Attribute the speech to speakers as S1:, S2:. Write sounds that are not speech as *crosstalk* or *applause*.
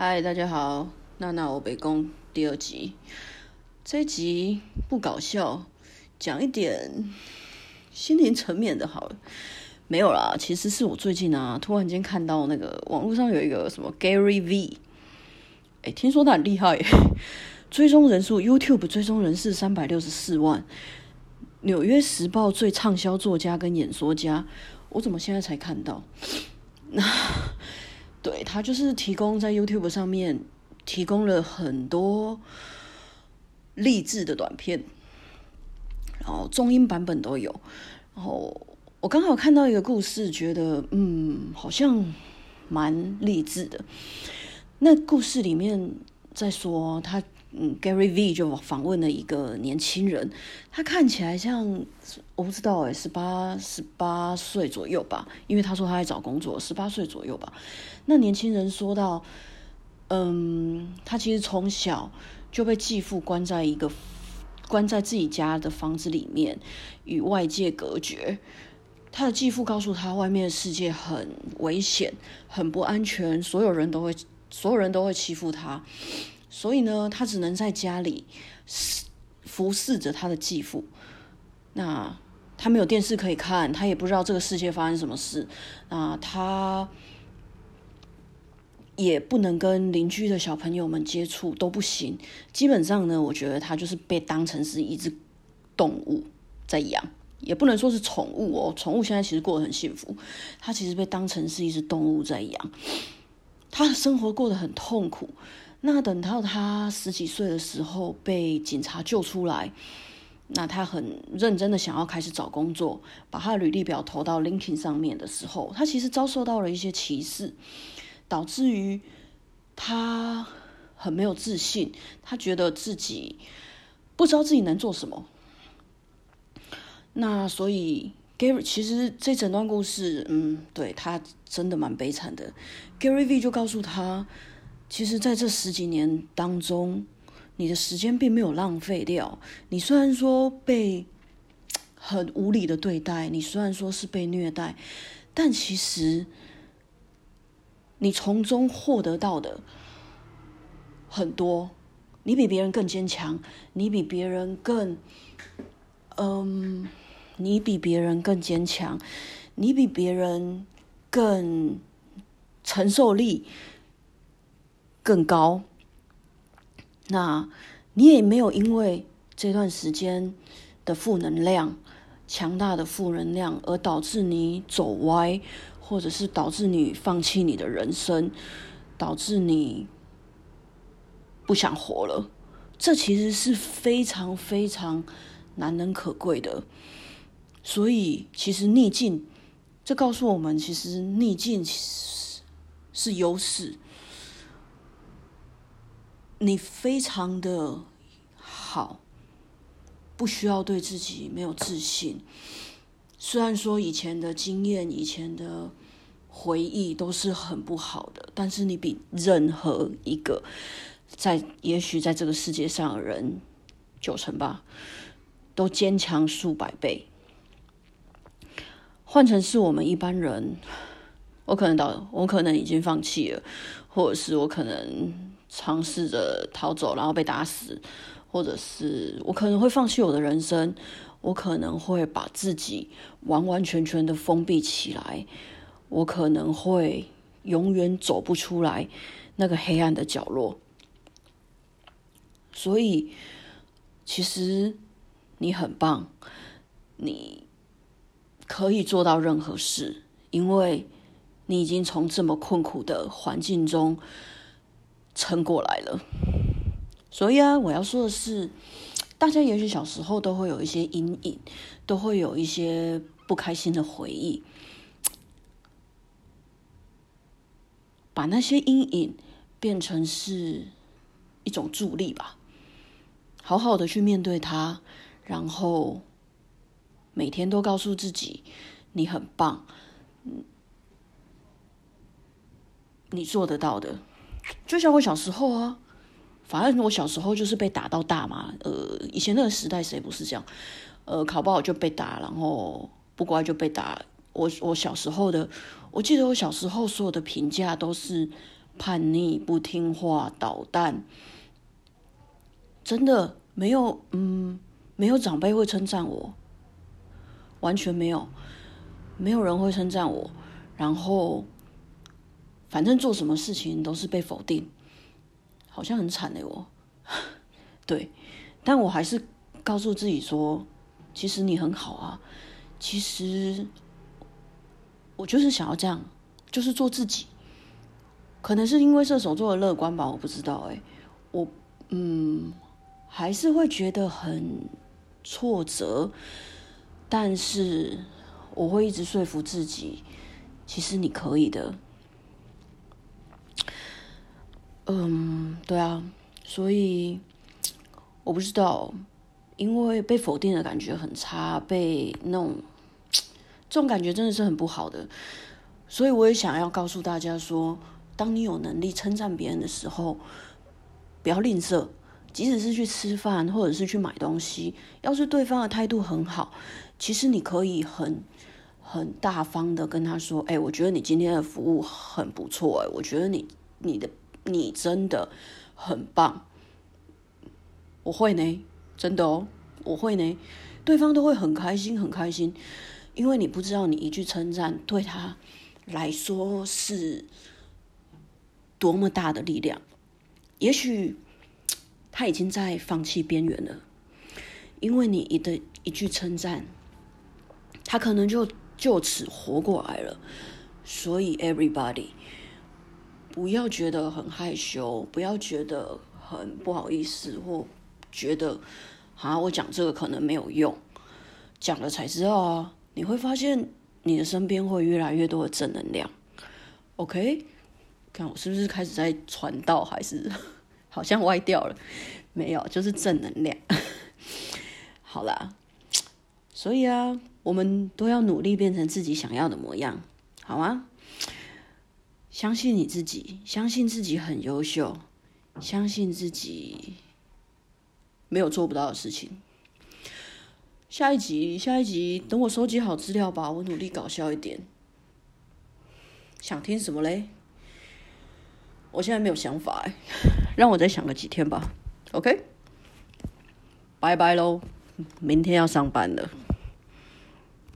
S1: 嗨，大家好，娜娜我北宫第二集，这一集不搞笑，讲一点心灵层面的好了。没有啦，其实是我最近啊，突然间看到那个网络上有一个什么 Gary V，哎，听说他很厉害，*laughs* 追踪人数 YouTube 追踪人数三百六十四万，纽约时报最畅销作家跟演说家，我怎么现在才看到？那 *laughs* 他就是提供在 YouTube 上面提供了很多励志的短片，然后中英版本都有。然后我刚好看到一个故事，觉得嗯，好像蛮励志的。那故事里面在说他。嗯，Gary V 就访问了一个年轻人，他看起来像我不知道哎，十八十八岁左右吧，因为他说他在找工作，十八岁左右吧。那年轻人说到，嗯，他其实从小就被继父关在一个关在自己家的房子里面，与外界隔绝。他的继父告诉他，外面的世界很危险，很不安全，所有人都会所有人都会欺负他。所以呢，他只能在家里服侍着他的继父。那他没有电视可以看，他也不知道这个世界发生什么事。那他也不能跟邻居的小朋友们接触，都不行。基本上呢，我觉得他就是被当成是一只动物在养，也不能说是宠物哦。宠物现在其实过得很幸福，他其实被当成是一只动物在养。他的生活过得很痛苦。那等到他十几岁的时候被警察救出来，那他很认真的想要开始找工作，把他的履历表投到 LinkedIn 上面的时候，他其实遭受到了一些歧视，导致于他很没有自信，他觉得自己不知道自己能做什么。那所以 Gary 其实这整段故事，嗯，对他真的蛮悲惨的。Gary V 就告诉他。其实，在这十几年当中，你的时间并没有浪费掉。你虽然说被很无理的对待，你虽然说是被虐待，但其实你从中获得到的很多。你比别人更坚强，你比别人更……嗯，你比别人更坚强，你比别人更承受力。更高，那你也没有因为这段时间的负能量、强大的负能量而导致你走歪，或者是导致你放弃你的人生，导致你不想活了。这其实是非常非常难能可贵的。所以，其实逆境，这告诉我们，其实逆境是是优势。你非常的好，不需要对自己没有自信。虽然说以前的经验、以前的回忆都是很不好的，但是你比任何一个在也许在这个世界上的人九成吧，都坚强数百倍。换成是我们一般人，我可能到我可能已经放弃了，或者是我可能。尝试着逃走，然后被打死，或者是我可能会放弃我的人生，我可能会把自己完完全全的封闭起来，我可能会永远走不出来那个黑暗的角落。所以，其实你很棒，你可以做到任何事，因为你已经从这么困苦的环境中。撑过来了，所以啊，我要说的是，大家也许小时候都会有一些阴影，都会有一些不开心的回忆，把那些阴影变成是一种助力吧，好好的去面对它，然后每天都告诉自己你很棒，你做得到的。就像我小时候啊，反正我小时候就是被打到大嘛。呃，以前那个时代谁不是这样？呃，考不好就被打，然后不乖就被打。我我小时候的，我记得我小时候所有的评价都是叛逆、不听话、捣蛋，真的没有，嗯，没有长辈会称赞我，完全没有，没有人会称赞我，然后反正做什么事情都是被否定，好像很惨的我，*laughs* 对，但我还是告诉自己说，其实你很好啊，其实我就是想要这样，就是做自己。可能是因为射手座的乐观吧，我不知道哎，我嗯还是会觉得很挫折，但是我会一直说服自己，其实你可以的。嗯，对啊，所以我不知道，因为被否定的感觉很差，被那种这种感觉真的是很不好的，所以我也想要告诉大家说。当你有能力称赞别人的时候，不要吝啬。即使是去吃饭，或者是去买东西，要是对方的态度很好，其实你可以很很大方的跟他说：“哎，我觉得你今天的服务很不错，哎，我觉得你你的你真的很棒。”我会呢，真的哦，我会呢，对方都会很开心，很开心，因为你不知道你一句称赞对他来说是。多么大的力量！也许他已经在放弃边缘了，因为你一的一句称赞，他可能就就此活过来了。所以，everybody，不要觉得很害羞，不要觉得很不好意思，或觉得啊，我讲这个可能没有用，讲了才知道啊，你会发现你的身边会越来越多的正能量。OK。看我是不是开始在传道，还是好像歪掉了？没有，就是正能量。*laughs* 好啦，所以啊，我们都要努力变成自己想要的模样，好吗？相信你自己，相信自己很优秀，相信自己没有做不到的事情。下一集，下一集，等我收集好资料吧，我努力搞笑一点。想听什么嘞？我现在没有想法哎，让我再想个几天吧。OK，拜拜喽，明天要上班了。